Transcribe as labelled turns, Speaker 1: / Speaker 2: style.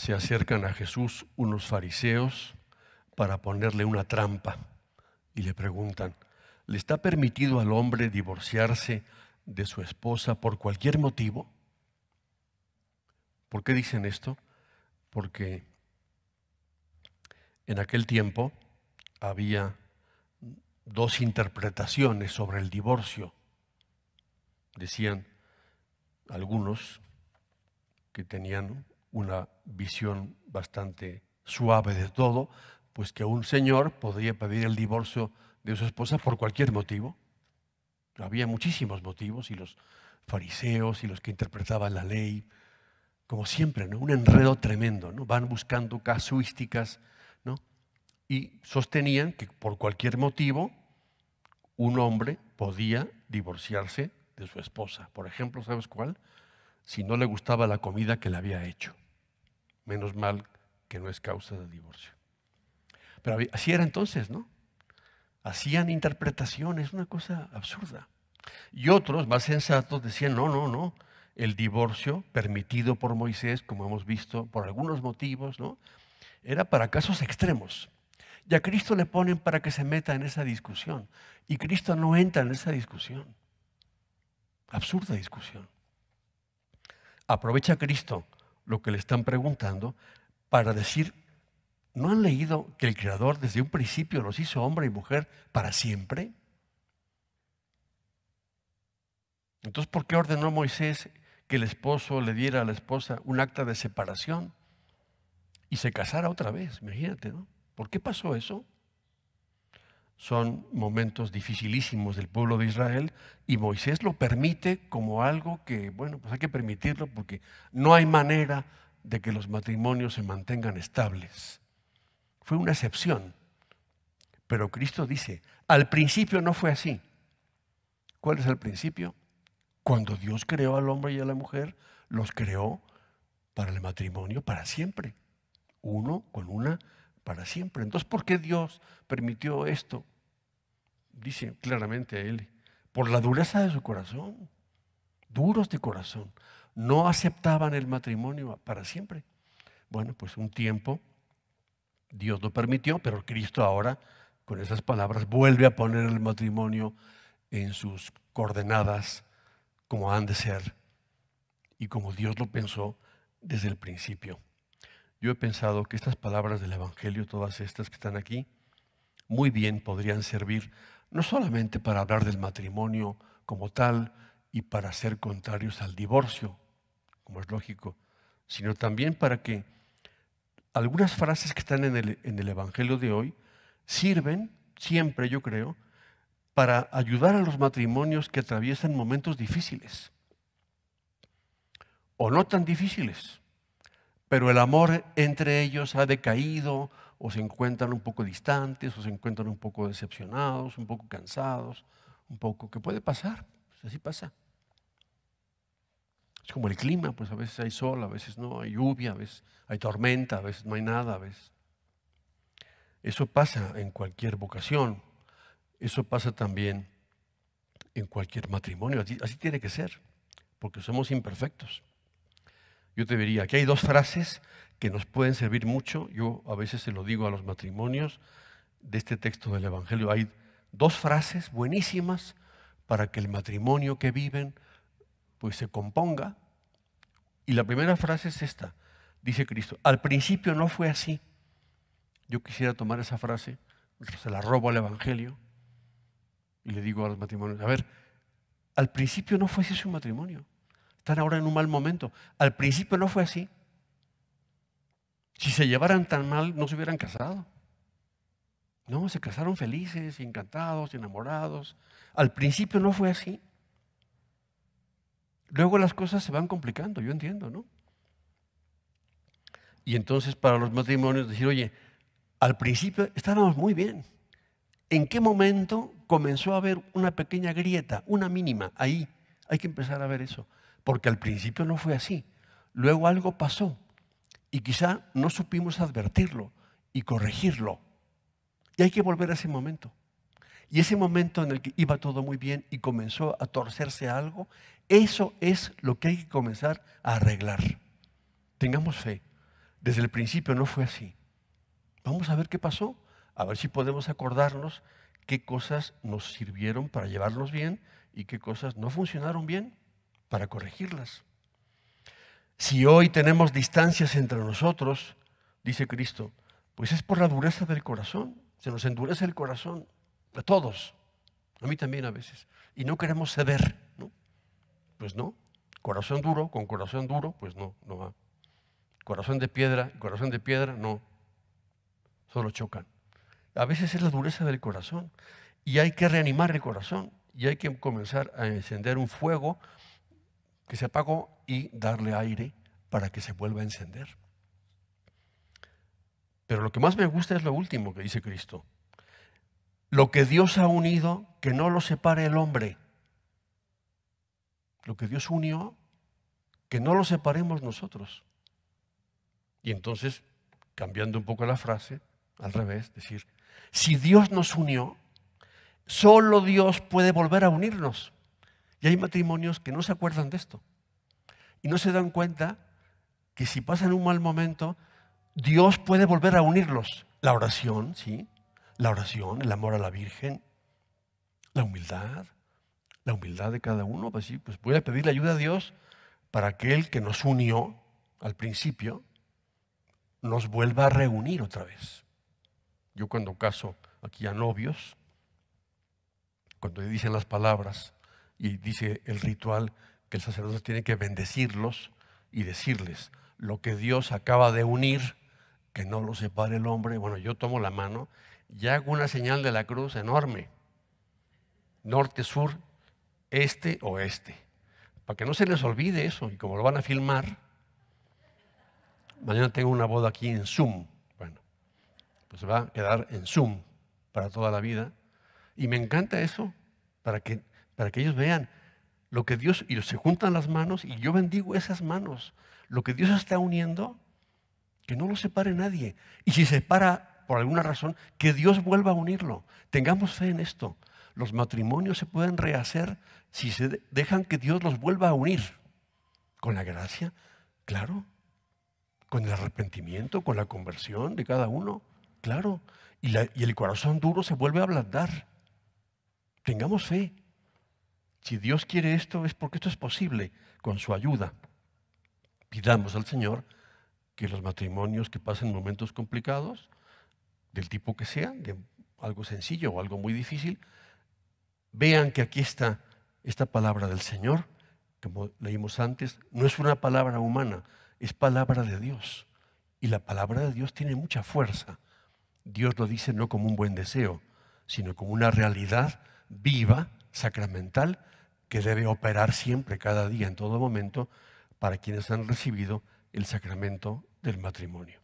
Speaker 1: se acercan a Jesús unos fariseos para ponerle una trampa y le preguntan, ¿le está permitido al hombre divorciarse de su esposa por cualquier motivo? ¿Por qué dicen esto? Porque en aquel tiempo había dos interpretaciones sobre el divorcio. Decían algunos que tenían una visión bastante suave de todo, pues que un señor podría pedir el divorcio de su esposa por cualquier motivo. Había muchísimos motivos y los fariseos y los que interpretaban la ley, como siempre, ¿no? un enredo tremendo, ¿no? van buscando casuísticas ¿no? y sostenían que por cualquier motivo un hombre podía divorciarse de su esposa. Por ejemplo, ¿sabes cuál? Si no le gustaba la comida que le había hecho. Menos mal que no es causa de divorcio. Pero así era entonces, ¿no? Hacían interpretaciones, una cosa absurda. Y otros, más sensatos, decían, no, no, no, el divorcio permitido por Moisés, como hemos visto, por algunos motivos, ¿no? Era para casos extremos. Y a Cristo le ponen para que se meta en esa discusión. Y Cristo no entra en esa discusión. Absurda discusión. Aprovecha Cristo lo que le están preguntando para decir, ¿no han leído que el Creador desde un principio los hizo hombre y mujer para siempre? Entonces, ¿por qué ordenó Moisés que el esposo le diera a la esposa un acta de separación y se casara otra vez? Imagínate, ¿no? ¿Por qué pasó eso? Son momentos dificilísimos del pueblo de Israel y Moisés lo permite como algo que, bueno, pues hay que permitirlo porque no hay manera de que los matrimonios se mantengan estables. Fue una excepción. Pero Cristo dice, al principio no fue así. ¿Cuál es el principio? Cuando Dios creó al hombre y a la mujer, los creó para el matrimonio para siempre. Uno con una para siempre. Entonces, ¿por qué Dios permitió esto? Dice claramente él, por la dureza de su corazón, duros de corazón no aceptaban el matrimonio para siempre. Bueno, pues un tiempo Dios lo permitió, pero Cristo ahora, con esas palabras, vuelve a poner el matrimonio en sus coordenadas como han de ser y como Dios lo pensó desde el principio. Yo he pensado que estas palabras del Evangelio, todas estas que están aquí, muy bien podrían servir no solamente para hablar del matrimonio como tal y para ser contrarios al divorcio, como es lógico, sino también para que algunas frases que están en el, en el Evangelio de hoy sirven siempre, yo creo, para ayudar a los matrimonios que atraviesan momentos difíciles o no tan difíciles, pero el amor entre ellos ha decaído o se encuentran un poco distantes o se encuentran un poco decepcionados, un poco cansados, un poco, que puede pasar, pues así pasa. Es como el clima, pues a veces hay sol, a veces no, hay lluvia, a veces hay tormenta, a veces no hay nada, a veces. Eso pasa en cualquier vocación, eso pasa también en cualquier matrimonio, así, así tiene que ser, porque somos imperfectos. Yo te diría, aquí hay dos frases que nos pueden servir mucho, yo a veces se lo digo a los matrimonios de este texto del Evangelio, hay dos frases buenísimas para que el matrimonio que viven pues se componga. Y la primera frase es esta, dice Cristo, al principio no fue así. Yo quisiera tomar esa frase, se la robo al Evangelio y le digo a los matrimonios, a ver, al principio no fue así su matrimonio. Ahora en un mal momento. Al principio no fue así. Si se llevaran tan mal, no se hubieran casado. No, se casaron felices, encantados, enamorados. Al principio no fue así. Luego las cosas se van complicando, yo entiendo, ¿no? Y entonces para los matrimonios decir, oye, al principio estábamos muy bien. ¿En qué momento comenzó a haber una pequeña grieta, una mínima? Ahí hay que empezar a ver eso. Porque al principio no fue así. Luego algo pasó y quizá no supimos advertirlo y corregirlo. Y hay que volver a ese momento. Y ese momento en el que iba todo muy bien y comenzó a torcerse algo, eso es lo que hay que comenzar a arreglar. Tengamos fe. desde el principio no fue así. Vamos a ver qué pasó, a ver si podemos acordarnos qué cosas nos sirvieron para llevarnos bien y qué cosas no funcionaron bien para corregirlas. Si hoy tenemos distancias entre nosotros, dice Cristo, pues es por la dureza del corazón. Se nos endurece el corazón a todos, a mí también a veces. Y no queremos ceder, ¿no? Pues no. Corazón duro con corazón duro, pues no, no va. Corazón de piedra, corazón de piedra, no. Solo chocan. A veces es la dureza del corazón. Y hay que reanimar el corazón. Y hay que comenzar a encender un fuego que se apagó y darle aire para que se vuelva a encender. Pero lo que más me gusta es lo último que dice Cristo. Lo que Dios ha unido, que no lo separe el hombre. Lo que Dios unió, que no lo separemos nosotros. Y entonces, cambiando un poco la frase, al revés, decir, si Dios nos unió, solo Dios puede volver a unirnos. Y hay matrimonios que no se acuerdan de esto. Y no se dan cuenta que si pasan un mal momento, Dios puede volver a unirlos. La oración, sí. La oración, el amor a la Virgen, la humildad, la humildad de cada uno. Pues sí, pues voy a pedirle ayuda a Dios para aquel que nos unió al principio, nos vuelva a reunir otra vez. Yo cuando caso aquí a novios, cuando dicen las palabras y dice el ritual que el sacerdote tiene que bendecirlos y decirles lo que Dios acaba de unir, que no lo separe el hombre. Bueno, yo tomo la mano y hago una señal de la cruz enorme. Norte, sur, este, oeste. Para que no se les olvide eso. Y como lo van a filmar, mañana tengo una boda aquí en Zoom. Bueno, pues va a quedar en Zoom para toda la vida. Y me encanta eso, para que, para que ellos vean lo que Dios, y se juntan las manos, y yo bendigo esas manos. Lo que Dios está uniendo, que no lo separe nadie. Y si se separa por alguna razón, que Dios vuelva a unirlo. Tengamos fe en esto. Los matrimonios se pueden rehacer si se dejan que Dios los vuelva a unir. Con la gracia, claro. Con el arrepentimiento, con la conversión de cada uno, claro. Y, y el corazón duro se vuelve a ablandar. Tengamos fe. Si Dios quiere esto es porque esto es posible con su ayuda. Pidamos al Señor que los matrimonios que pasen momentos complicados, del tipo que sea, de algo sencillo o algo muy difícil, vean que aquí está esta palabra del Señor, como leímos antes, no es una palabra humana, es palabra de Dios. Y la palabra de Dios tiene mucha fuerza. Dios lo dice no como un buen deseo, sino como una realidad viva, sacramental, que debe operar siempre, cada día, en todo momento, para quienes han recibido el sacramento del matrimonio.